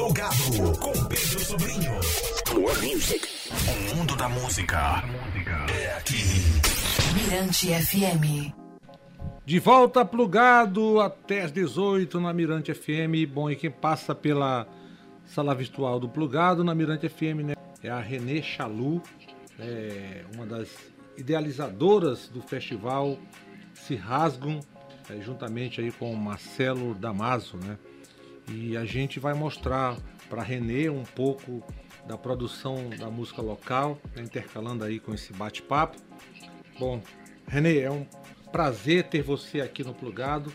Plugado com Pedro Sobrinho. More music. O mundo da música é aqui. Mirante FM. De volta plugado até as 18 na Mirante FM. Bom, e quem passa pela sala virtual do plugado na Mirante FM né, é a Renê Chalu, é uma das idealizadoras do festival Se Rasgam, é, juntamente aí com o Marcelo Damaso, né? E a gente vai mostrar para Renê um pouco da produção da música local, né, intercalando aí com esse bate-papo. Bom, Renê, é um prazer ter você aqui no Plugado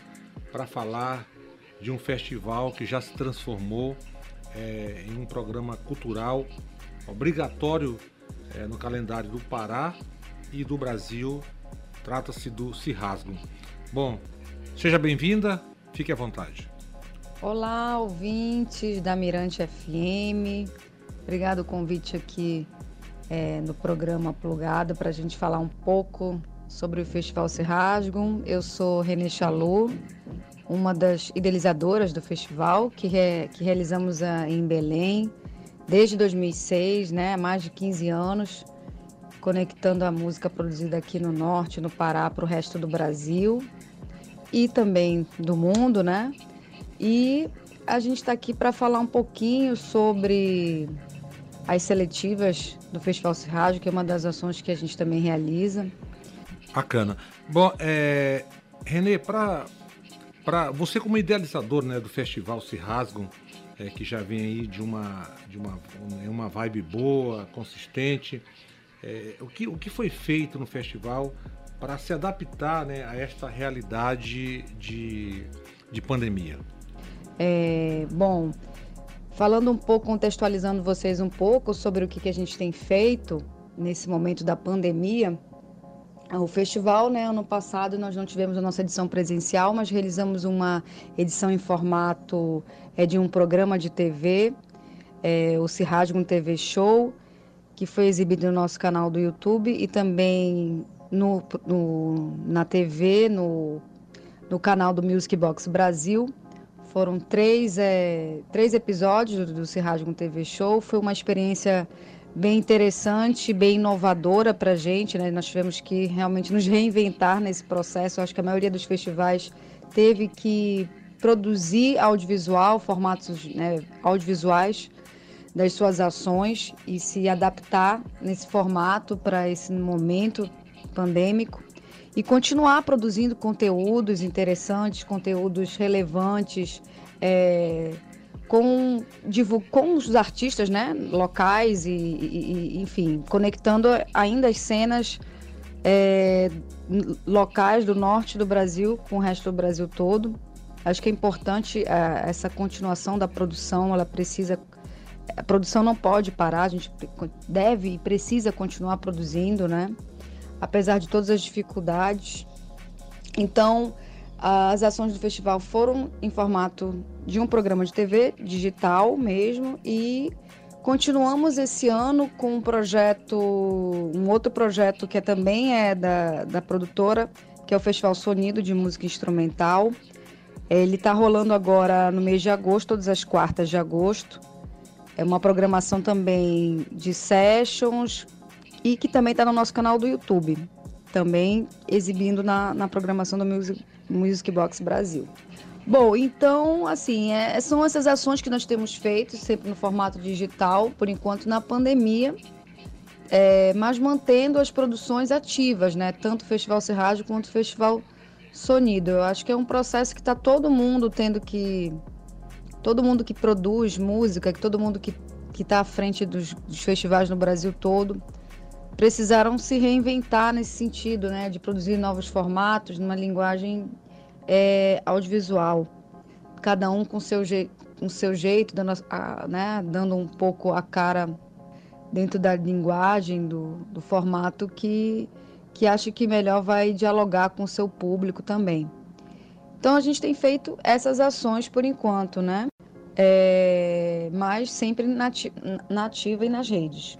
para falar de um festival que já se transformou é, em um programa cultural obrigatório é, no calendário do Pará e do Brasil. Trata-se do Rasgam. Bom, seja bem-vinda, fique à vontade. Olá, ouvintes da Mirante FM. Obrigado o convite aqui é, no programa Plugado para a gente falar um pouco sobre o Festival Se Rasgam. Eu sou Renê Chalu, uma das idealizadoras do festival, que, re, que realizamos a, em Belém desde 2006, né, mais de 15 anos, conectando a música produzida aqui no Norte, no Pará, para o resto do Brasil e também do mundo, né? E a gente está aqui para falar um pouquinho sobre as seletivas do Festival Rádio, que é uma das ações que a gente também realiza. Bacana. Bom, é, Renê, para você como idealizador né, do Festival Se Rasgam, é, que já vem aí de uma, de uma, uma vibe boa, consistente, é, o, que, o que foi feito no festival para se adaptar né, a esta realidade de, de pandemia? É, bom, falando um pouco, contextualizando vocês um pouco sobre o que, que a gente tem feito nesse momento da pandemia, o festival, né, ano passado nós não tivemos a nossa edição presencial, mas realizamos uma edição em formato é, de um programa de TV, é, o Cirrasgum TV Show, que foi exibido no nosso canal do YouTube e também no, no na TV, no, no canal do Music Box Brasil. Foram três, é, três episódios do, do Cirrasgum TV Show. Foi uma experiência bem interessante, bem inovadora para a gente. Né? Nós tivemos que realmente nos reinventar nesse processo. Eu acho que a maioria dos festivais teve que produzir audiovisual, formatos né, audiovisuais das suas ações e se adaptar nesse formato para esse momento pandêmico e continuar produzindo conteúdos interessantes, conteúdos relevantes, é, com, com os artistas né, locais e, e, enfim, conectando ainda as cenas é, locais do norte do Brasil com o resto do Brasil todo. Acho que é importante é, essa continuação da produção, ela precisa. A produção não pode parar, a gente deve e precisa continuar produzindo, né? Apesar de todas as dificuldades. Então, as ações do festival foram em formato de um programa de TV digital mesmo e continuamos esse ano com um projeto, um outro projeto que também é da, da produtora, que é o Festival Sonido de Música Instrumental. Ele está rolando agora no mês de agosto, todas as quartas de agosto. É uma programação também de sessions e que também está no nosso canal do YouTube, também exibindo na, na programação do Music Music Box Brasil. Bom, então, assim, é, são essas ações que nós temos feito, sempre no formato digital, por enquanto na pandemia, é, mas mantendo as produções ativas, né? Tanto o Festival Serrádio quanto o Festival Sonido. Eu acho que é um processo que está todo mundo tendo que. Todo mundo que produz música, que todo mundo que está à frente dos, dos festivais no Brasil todo, precisaram se reinventar nesse sentido, né, de produzir novos formatos numa linguagem é, audiovisual, cada um com seu com seu jeito, dando, a, né, dando um pouco a cara dentro da linguagem, do, do formato que que acha que melhor vai dialogar com o seu público também. Então a gente tem feito essas ações por enquanto, né? É, mas sempre nativa e nas redes.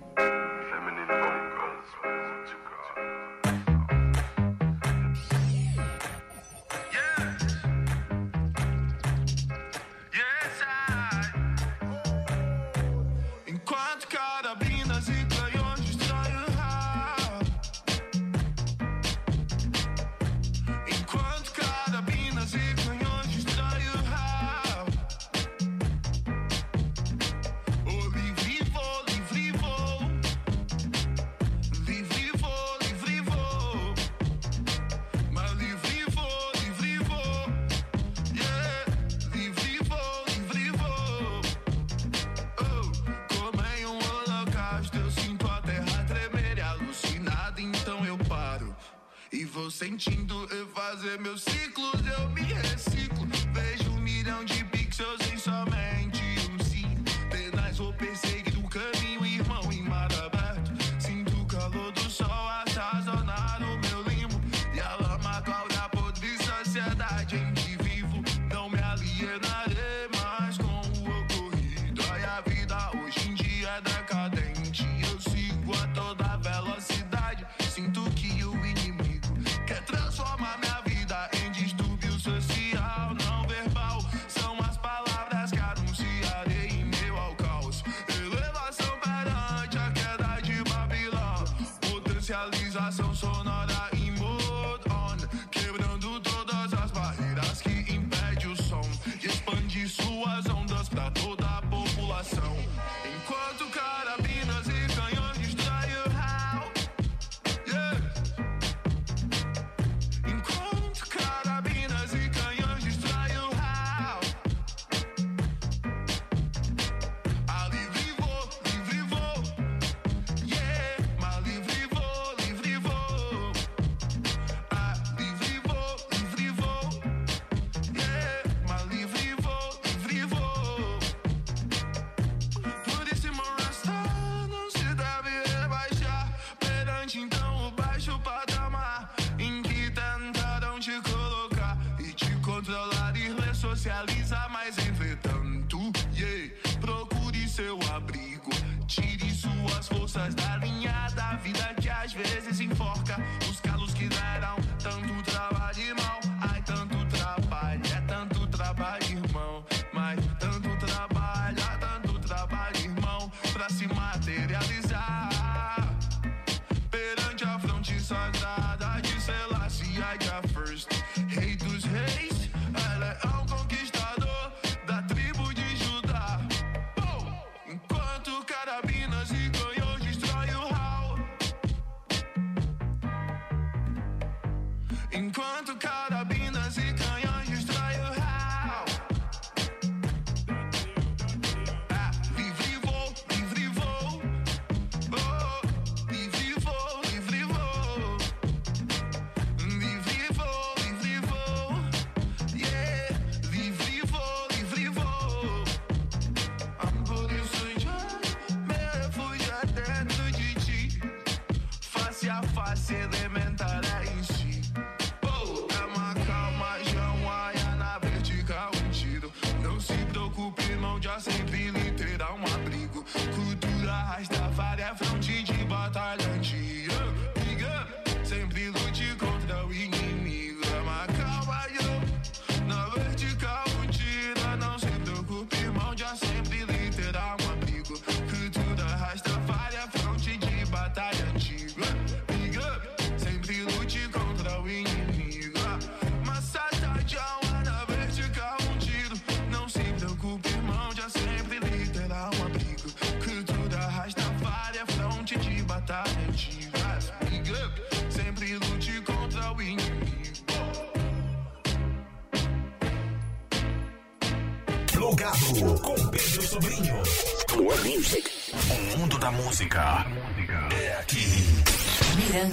Controlar e ressocializar. Mas entretanto, yeah, procure seu abrigo, tire suas forças da linha da vida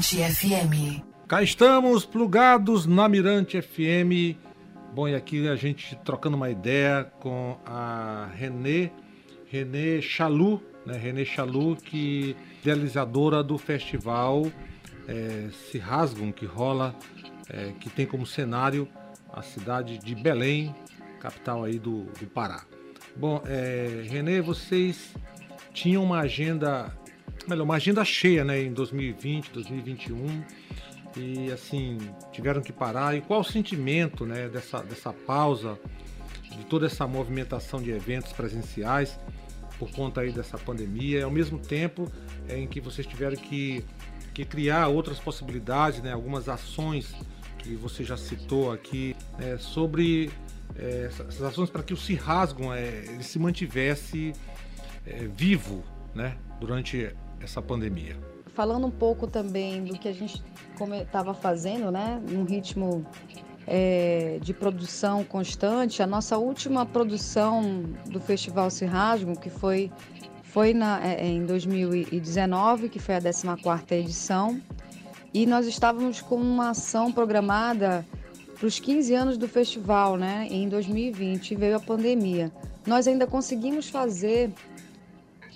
Mirante FM. Cá estamos, plugados na Mirante FM. Bom, e aqui a gente trocando uma ideia com a Renê, Renê Chalu, né? Renê Chalu, que idealizadora do festival é, Se Rasgam, que rola, é, que tem como cenário a cidade de Belém, capital aí do, do Pará. Bom, é, Renê, vocês tinham uma agenda, melhor, uma agenda cheia, né, em 2020, 2021 e assim tiveram que parar. E qual o sentimento, né, dessa, dessa pausa, de toda essa movimentação de eventos presenciais por conta aí dessa pandemia, ao mesmo tempo é, em que vocês tiveram que, que criar outras possibilidades, né, algumas ações que você já citou aqui né, sobre é, essas ações para que o Se Rasgam é, ele se mantivesse é, vivo né, durante essa pandemia. Falando um pouco também do que a gente estava fazendo, né, num ritmo é, de produção constante, a nossa última produção do Festival Rasgam, que foi, foi na, é, em 2019, que foi a 14ª edição, E nós estávamos com uma ação programada para os 15 anos do festival, né? Em 2020 e veio a pandemia. Nós ainda conseguimos fazer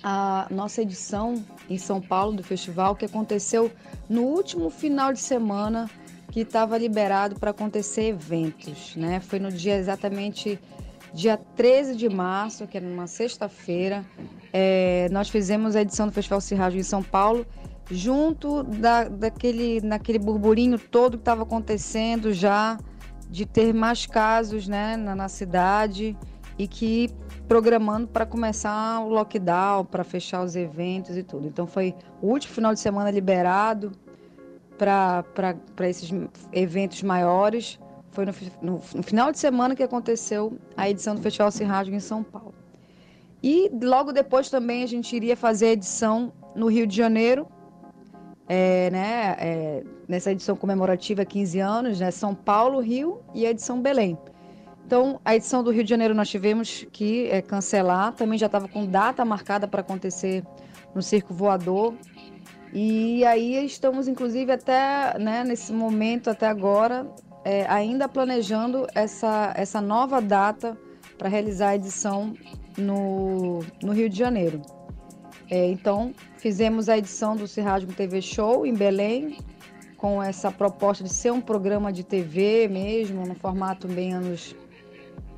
a nossa edição em São Paulo do festival, que aconteceu no último final de semana que estava liberado para acontecer eventos, né? Foi no dia exatamente dia 13 de março, que era numa sexta-feira. É, nós fizemos a edição do Festival Cirrádio em São Paulo, junto da, daquele, naquele burburinho todo que estava acontecendo já de ter mais casos né, na, na cidade e que programando para começar o lockdown, para fechar os eventos e tudo. Então foi o último final de semana liberado para esses eventos maiores. Foi no, no, no, final de semana que aconteceu a edição do Festival Cirrádio em São Paulo. E logo depois também a gente iria fazer a edição no Rio de Janeiro, é, né, é, nessa edição comemorativa 15 anos, né, São Paulo, Rio e a edição Belém. Então, a edição do Rio de Janeiro nós tivemos que é, cancelar, também já estava com data marcada para acontecer no Circo Voador. E aí estamos, inclusive, até né, nesse momento, até agora, é, ainda planejando essa, essa nova data para realizar a edição no, no Rio de Janeiro. É, então, fizemos a edição do Cirrádio TV Show em Belém, com essa proposta de ser um programa de TV mesmo, no formato bem anos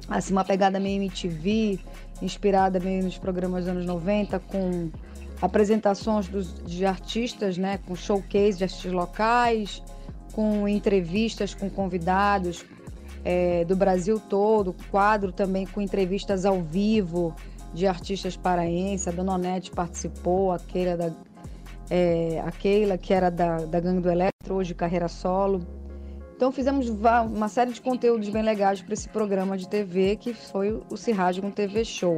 assim, uma pegada meio MTV, inspirada meio nos programas dos anos 90, com apresentações dos, de artistas, né, com showcase de artistas locais, com entrevistas com convidados é, do Brasil todo, quadro também com entrevistas ao vivo de artistas paraenses. A Dona Onete participou, a Keila, da, é, a Keila que era da, da Gangue do Eletro, hoje carreira solo. Então fizemos uma série de conteúdos bem legais para esse programa de TV que foi o com TV Show.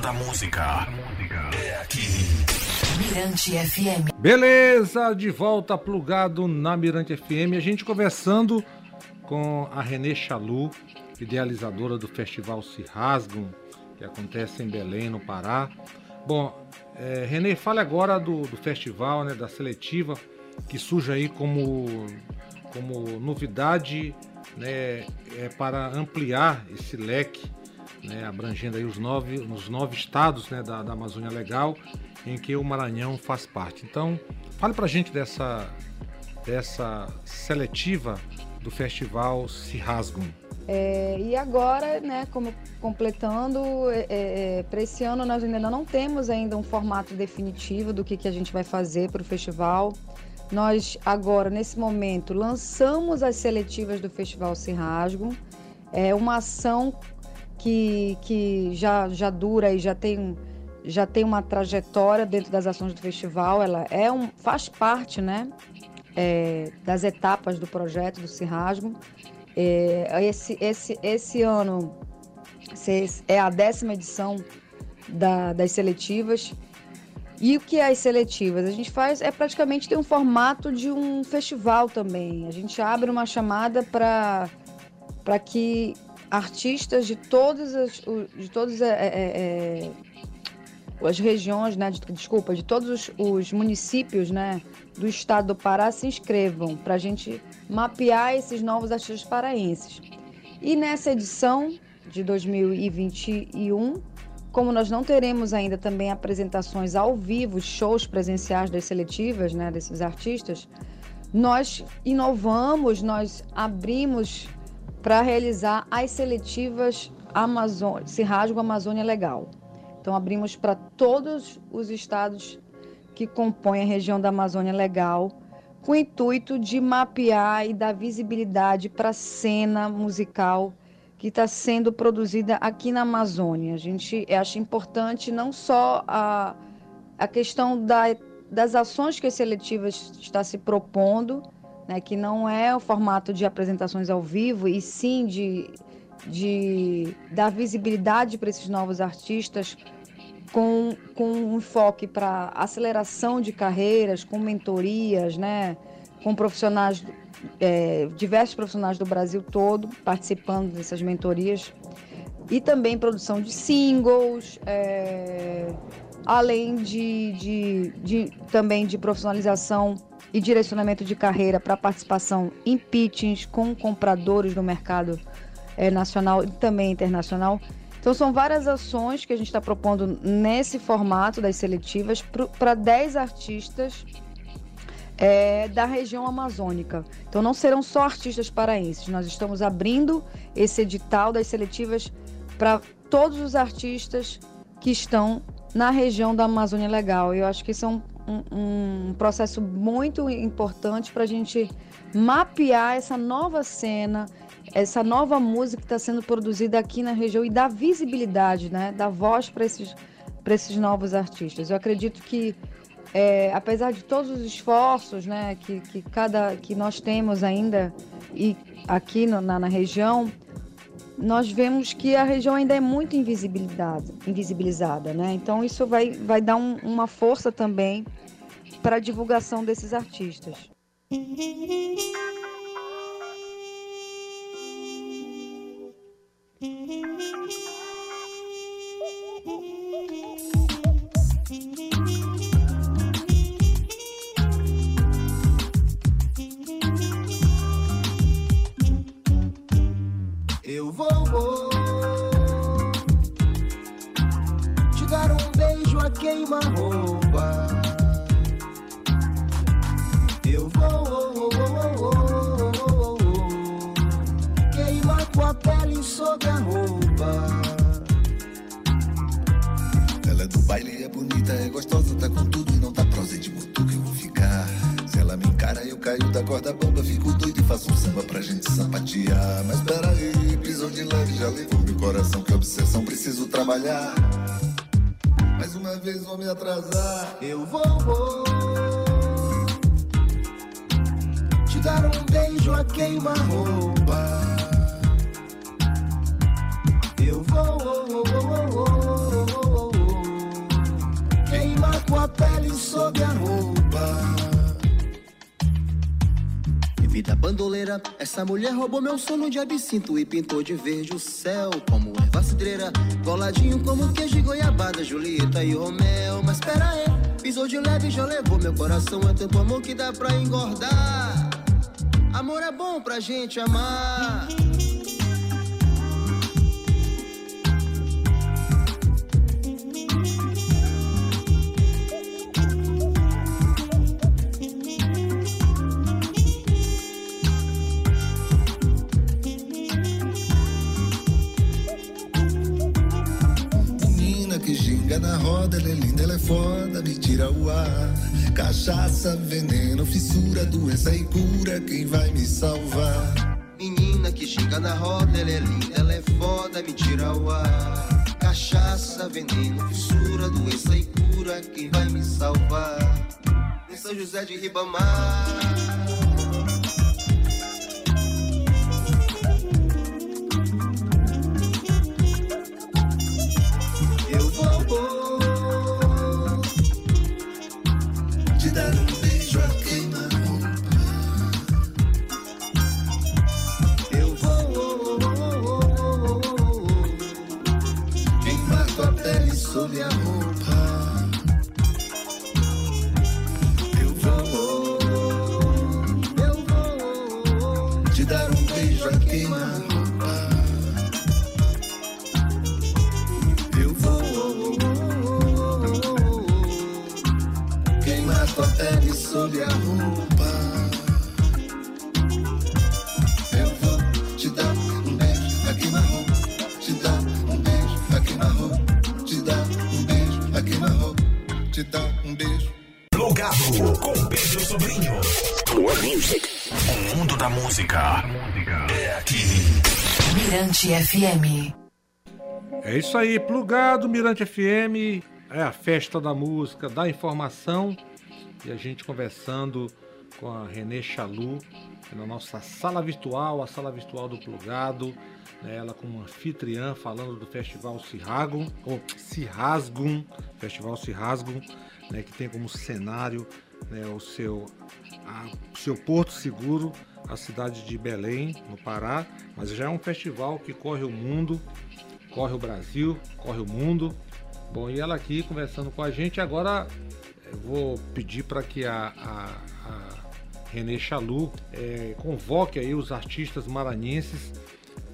Da música é aqui. Mirante FM. Beleza, de volta plugado na Mirante FM. A gente conversando com a Renê Chalu, idealizadora do Festival Se Rasgam, que acontece em Belém, no Pará. Bom, é, Renê, fale agora do, do festival, né, da seletiva, que surge aí como, como novidade né, é, para ampliar esse leque, né, abrangendo aí os nove, os nove estados né, da, da Amazônia Legal, em que o Maranhão faz parte. Então, fale para a gente dessa, dessa seletiva do festival Se Rasgam. É, e agora, né, como completando, é, para esse ano nós ainda não temos ainda um formato definitivo do que, que a gente vai fazer para o festival. Nós agora, nesse momento, lançamos as seletivas do Festival Se. É uma ação que, que já, já dura e já tem, já tem uma trajetória dentro das ações do festival. Ela é um, faz parte né, é, das etapas do projeto do Rasgam. É, esse, esse, esse ano é a décima edição da, das seletivas. E o que é as seletivas? A gente faz é praticamente tem um formato de um festival também. A gente abre uma chamada para que artistas de todas as de todas é, é, é, as regiões, né, de, desculpa, de todos os, os, municípios, né, do estado do Pará se inscrevam para a gente mapear esses novos artistas paraenses. E nessa edição de 2021 como nós não teremos ainda também apresentações ao vivo, shows presenciais das seletivas, né, desses artistas, nós inovamos, nós abrimos para realizar as seletivas Amazônia, Se Rasgo Amazônia Legal. Então abrimos para todos os estados que compõem a região da Amazônia Legal, com o intuito de mapear e dar visibilidade para a cena musical que está sendo produzida aqui na Amazônia. A gente acha importante não só a, a questão da, das ações que a seletiva está se propondo, né, que não é o formato de apresentações ao vivo, e sim de, de dar visibilidade para esses novos artistas com, com um enfoque para aceleração de carreiras, com mentorias, né, com profissionais é, diversos profissionais do Brasil todo participando dessas mentorias. E também produção de singles, é, além de, de, de, também de profissionalização e direcionamento de carreira para participação em pitchings com compradores no mercado é, nacional e também internacional. Então são várias ações que a gente está propondo nesse formato das seletivas para 10 artistas é, da região amazônica. Então não serão só artistas paraenses, nós estamos abrindo esse edital das seletivas para todos os artistas que estão na região da Amazônia Legal. Eu acho que isso é um, um, um processo muito importante para a gente mapear essa nova cena, essa nova música que está sendo produzida aqui na região e dar visibilidade, né, dar voz para esses, esses novos artistas. Eu acredito que é, apesar de todos os esforços né, que, que, cada, que nós temos ainda e aqui no, na, na, região, nós vemos que a região ainda é muito invisibilizada, invisibilizada né? Então isso vai, vai dar um, uma força também para a divulgação desses artistas. às vezes vou me atrasar. Eu vou, vou te dar um beijo a queima-roupa. Eu vou, vou, vou, vou, vou, vou, vou, queimar com a pele sob a roupa. Vida bandoleira, essa mulher roubou meu sono de absinto e pintou de verde o céu como erva cidreira, coladinho como queijo e goiabada, Julieta e Romeu. Mas pera aí, pisou de leve já levou meu coração. É tanto amor que dá pra engordar. Amor é bom pra gente amar. Na roda, ela é linda, ela é foda, me tira o ar. Cachaça, veneno, fissura, doença e cura, quem vai me salvar? Menina que chega na roda, ela é linda, ela é foda, me tira o ar. Cachaça, veneno, fissura, doença e cura, quem vai me salvar? Em São José de Ribamar. Aqui. Mirante FM. É isso aí, plugado Mirante FM, é a festa da música, da informação e a gente conversando com a Renê Chalu na nossa sala virtual, a sala virtual do plugado, né, ela como anfitriã falando do Festival Cirrago, ou Cirrasgum, Festival Cirrasgum, né, que tem como cenário né, o seu, a- o seu Porto Seguro, a cidade de Belém, no Pará, mas já é um festival que corre o mundo, corre o Brasil, corre o mundo. Bom, e ela aqui conversando com a gente. Agora eu vou pedir para que a, a, a Renê Chalu eh, convoque aí os artistas maranhenses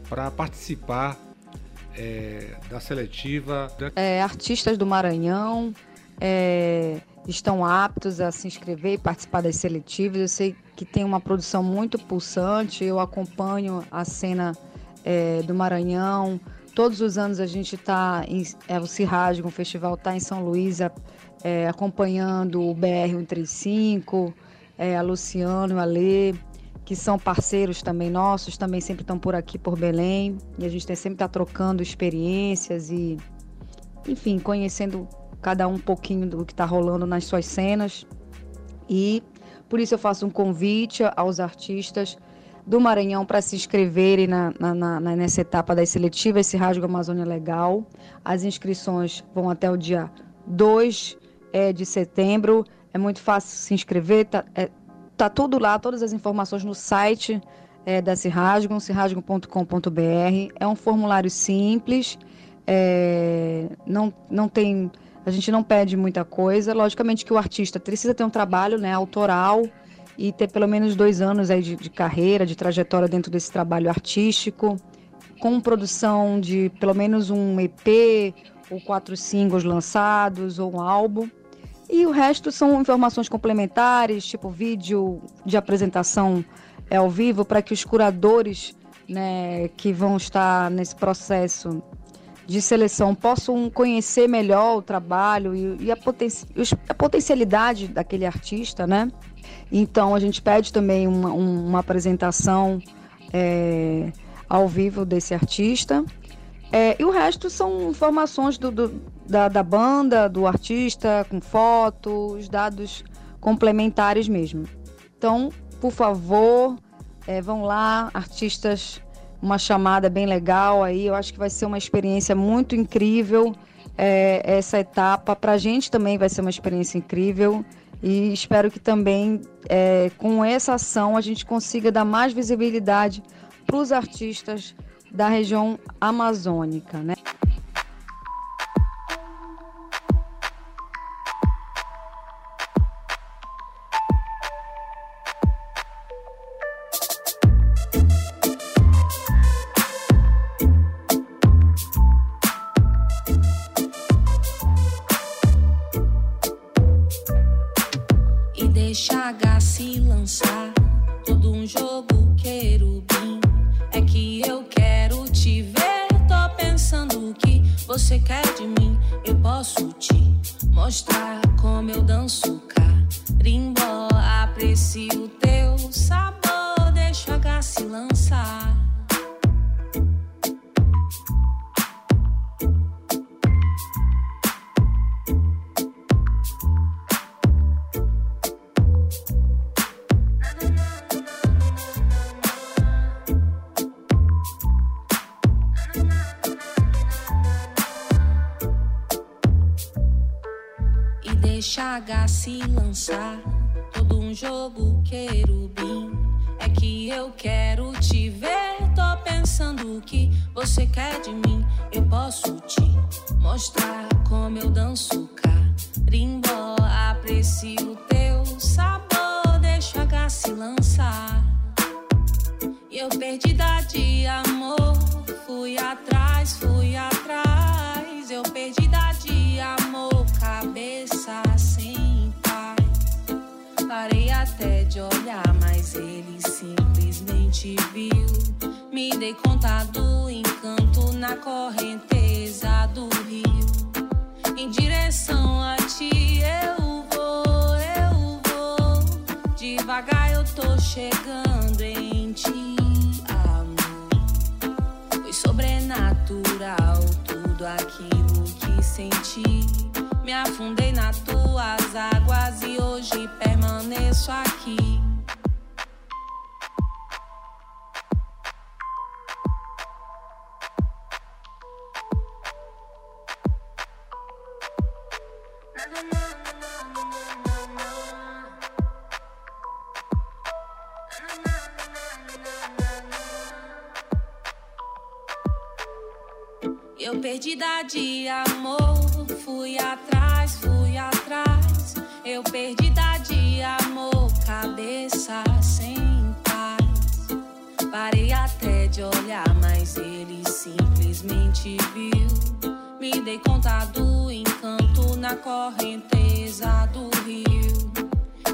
para participar eh, da seletiva. É, artistas do Maranhão é, estão aptos a se inscrever e participar das seletivas. Eu sei que tem uma produção muito pulsante, eu acompanho a cena é, do Maranhão. Todos os anos a gente está em é, o Cirrasgo, o festival está em São Luís, é, acompanhando o BR-135, é, a Luciano o Alê, que são parceiros também nossos, também sempre estão por aqui, por Belém. E a gente tem, sempre está trocando experiências e enfim, conhecendo cada um um pouquinho do que está rolando nas suas cenas. E por isso eu faço um convite aos artistas do Maranhão para se inscreverem na, na- na- nessa etapa das seletivas, esse Rasgo Amazônia Legal. As inscrições vão até o dia 2 é, de setembro. É muito fácil se inscrever, tá, é, tá tudo lá, todas as informações no site é, da Cirrasgum, cirrasgum.com.br. É um formulário simples, é, não, não tem. A gente não pede muita coisa. Logicamente que o artista precisa ter um trabalho né, autoral e ter pelo menos dois anos aí de, de carreira, de trajetória dentro desse trabalho artístico, com produção de pelo menos um EP ou quatro singles lançados ou um álbum. E o resto são informações complementares, tipo vídeo de apresentação é, ao vivo, para que os curadores né, que vão estar nesse processo de seleção possam conhecer melhor o trabalho e, e a, poten a potencialidade daquele artista, né? Então a gente pede também uma, um- uma apresentação é, ao vivo desse artista. É, e o resto são informações do, do- da, da banda, do artista, com fotos, dados complementares mesmo. Então, por favor, é, vão lá, artistas, uma chamada bem legal aí. Eu acho que vai ser uma experiência muito incrível. é, essa etapa. Para a gente também vai ser uma experiência incrível e espero que também é, com essa ação a gente consiga dar mais visibilidade para os artistas da região amazônica, né? De mim. Eu posso te mostrar como eu danço carimbó. Aprecio teu sabor. Deixa a se lançar. H se lançar. Todo um jogo querubim. É que eu quero te ver. Tô pensando o que você quer de mim. Eu posso te mostrar como eu danço carimbó. Aprecio teu sabor. Deixa a se lançar. E eu perdida de amor. Fui atrás, fui atrás. Até de olhar, mas ele simplesmente viu. Me dei conta do encanto na correnteza do rio. Em direção a ti eu vou, eu vou. Devagar eu tô chegando em ti, amor. Foi sobrenatural tudo aquilo que senti. Me afundei nas tuas águas e hoje permaneço aqui. Eu perdida de amor, fui atrás. Eu perdida de amor, cabeça sem paz. Parei até de olhar, mas ele simplesmente viu. Me dei conta do encanto na correnteza do rio.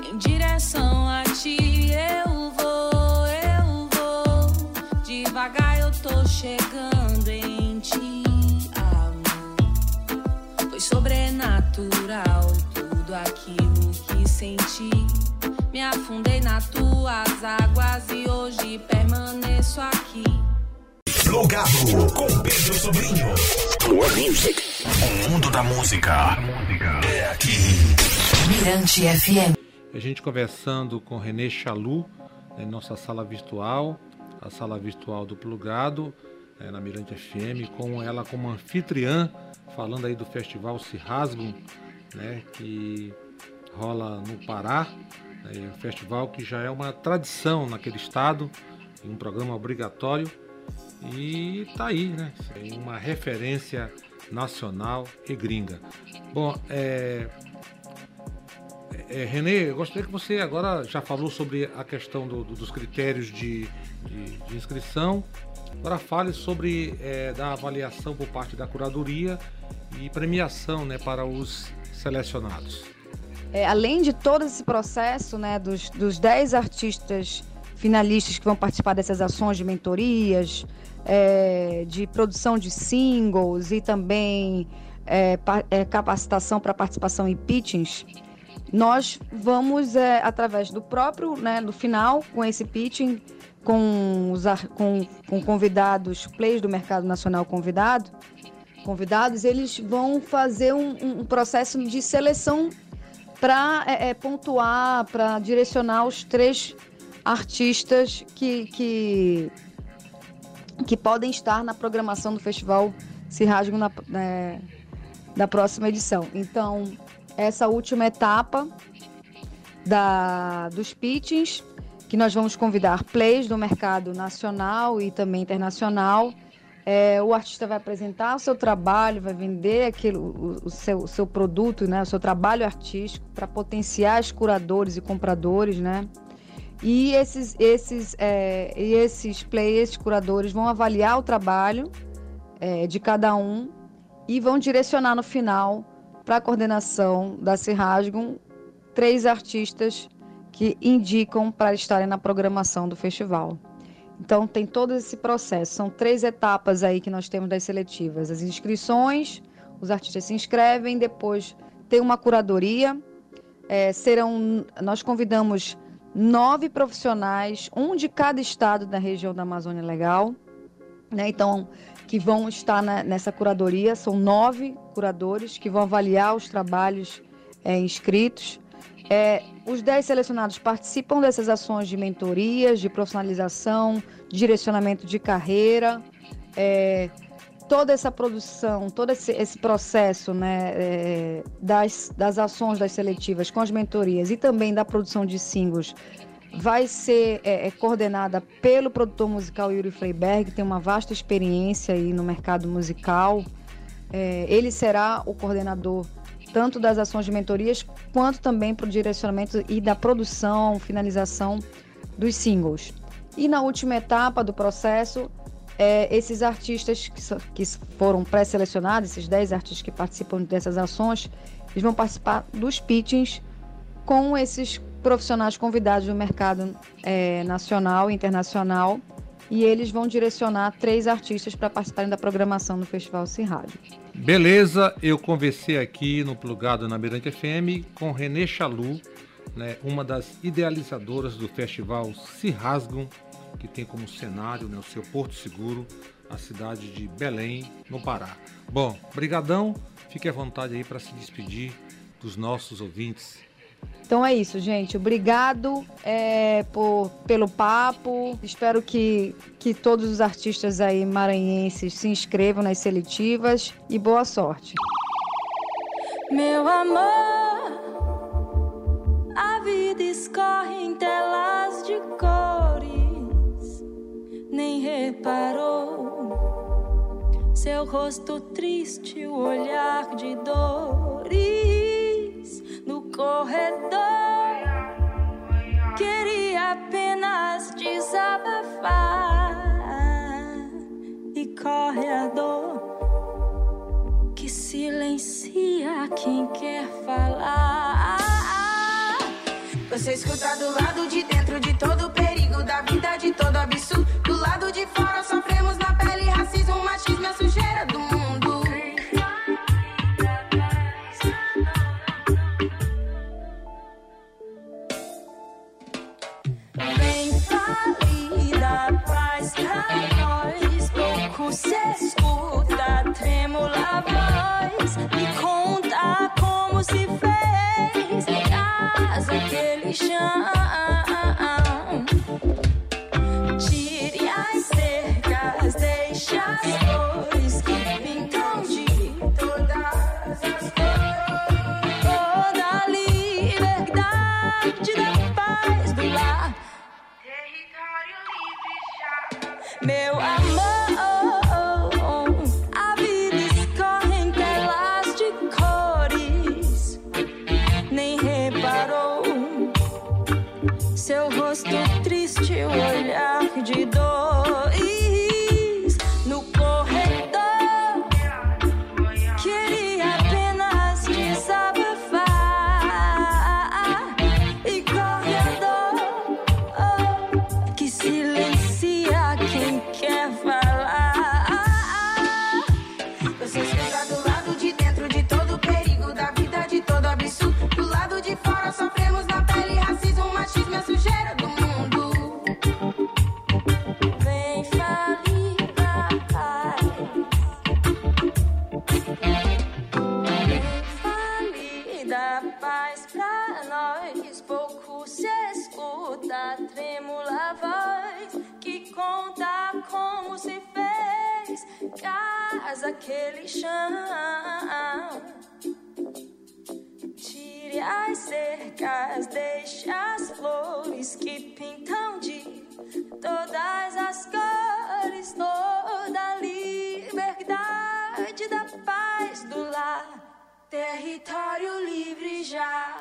Em direção a ti eu vou, eu vou. Devagar eu tô chegando em ti, amor. Foi sobrenatural tudo aquilo senti. Me afundei nas tuas águas e hoje permaneço aqui. Plugado com Pedro Sobrinho. Plug Music. O mundo da música é aqui. Mirante FM. A gente conversando com Renê Chalu, em nossa sala virtual, a sala virtual do Plugado, né, na Mirante FM, com ela como anfitriã, falando aí do festival Se Rasgam, né, que rola no Pará, né, um festival que já é uma tradição naquele estado, um programa obrigatório e tá aí, né? É uma referência nacional e gringa. Bom, é, é, Renê, eu gostaria que você agora já falou sobre a questão do- do- dos critérios de, de- de inscrição. Agora fale sobre é, da avaliação por parte da curadoria e premiação né, para os selecionados. É, além de todo esse processo, né, dos, dos 10 artistas finalistas que vão participar dessas ações de mentorias, é, de produção de singles e também é, pa- é, capacitação para participação em pitchings, nós vamos, é, através do próprio, né, no final, com esse pitching, com, os, com, com convidados, players do mercado nacional convidado, convidados, eles vão fazer um- um processo de seleção para pontuar, para direcionar os três artistas que, que, que podem estar na programação do festival Se Rasgam na, é, da próxima edição. Então, essa última etapa da, dos pitchings, que nós vamos convidar plays do mercado nacional e também internacional. É, o artista vai apresentar o seu trabalho, vai vender aquilo, o, o, seu, o seu produto, né, o seu trabalho artístico para potenciais curadores e compradores, né? E esses, esses, é, e esses players, curadores, vão avaliar o trabalho é, de cada um e vão direcionar no final para a coordenação da Cirrasgum três artistas que indicam para estarem na programação do festival. Então tem todo esse processo. São três etapas aí que nós temos das seletivas: as inscrições, os artistas se inscrevem, depois tem uma curadoria. É, serão, nós convidamos nove profissionais, um de cada estado da região da Amazônia Legal, né? Então que vão estar na, nessa curadoria. São nove curadores que vão avaliar os trabalhos é, inscritos. É, os dez selecionados participam dessas ações de mentorias, de profissionalização, direcionamento de carreira. É, toda essa produção, todo esse, esse processo né, é, das, das ações das seletivas com as mentorias e também da produção de singles vai ser é, é, coordenada pelo produtor musical Yuri Freiberg, que tem uma vasta experiência aí no mercado musical. É, ele será o coordenador tanto das ações de mentorias, quanto também para o direcionamento e da produção, finalização dos singles. E na última etapa do processo, é, esses artistas que, so, que foram pré-selecionados, esses 10 artistas que participam dessas ações, eles vão participar dos pitchings com esses profissionais convidados do mercado é, nacional e internacional e eles vão direcionar três artistas para participarem da programação do Festival Sim Rádio. Beleza, eu conversei aqui no Plugado na Mirante FM com Renê Chalu, né, uma das idealizadoras do Festival Se Rasgam, que tem como cenário né, o seu Porto Seguro, a cidade de Belém, no Pará. Bom, brigadão, fique à vontade aí para se despedir dos nossos ouvintes. Então é isso, gente. Obrigado é, por, pelo papo. Espero que, que todos os artistas aí maranhenses se inscrevam nas seletivas e boa sorte. Meu amor, a vida escorre em telas de cores, nem reparou seu rosto triste, o olhar de dores corredor. Queria apenas desabafar e corre a dor que silencia quem quer falar. Você escuta do lado de dentro de todo o perigo da vida, de todo triste, olhar de dores território livre já.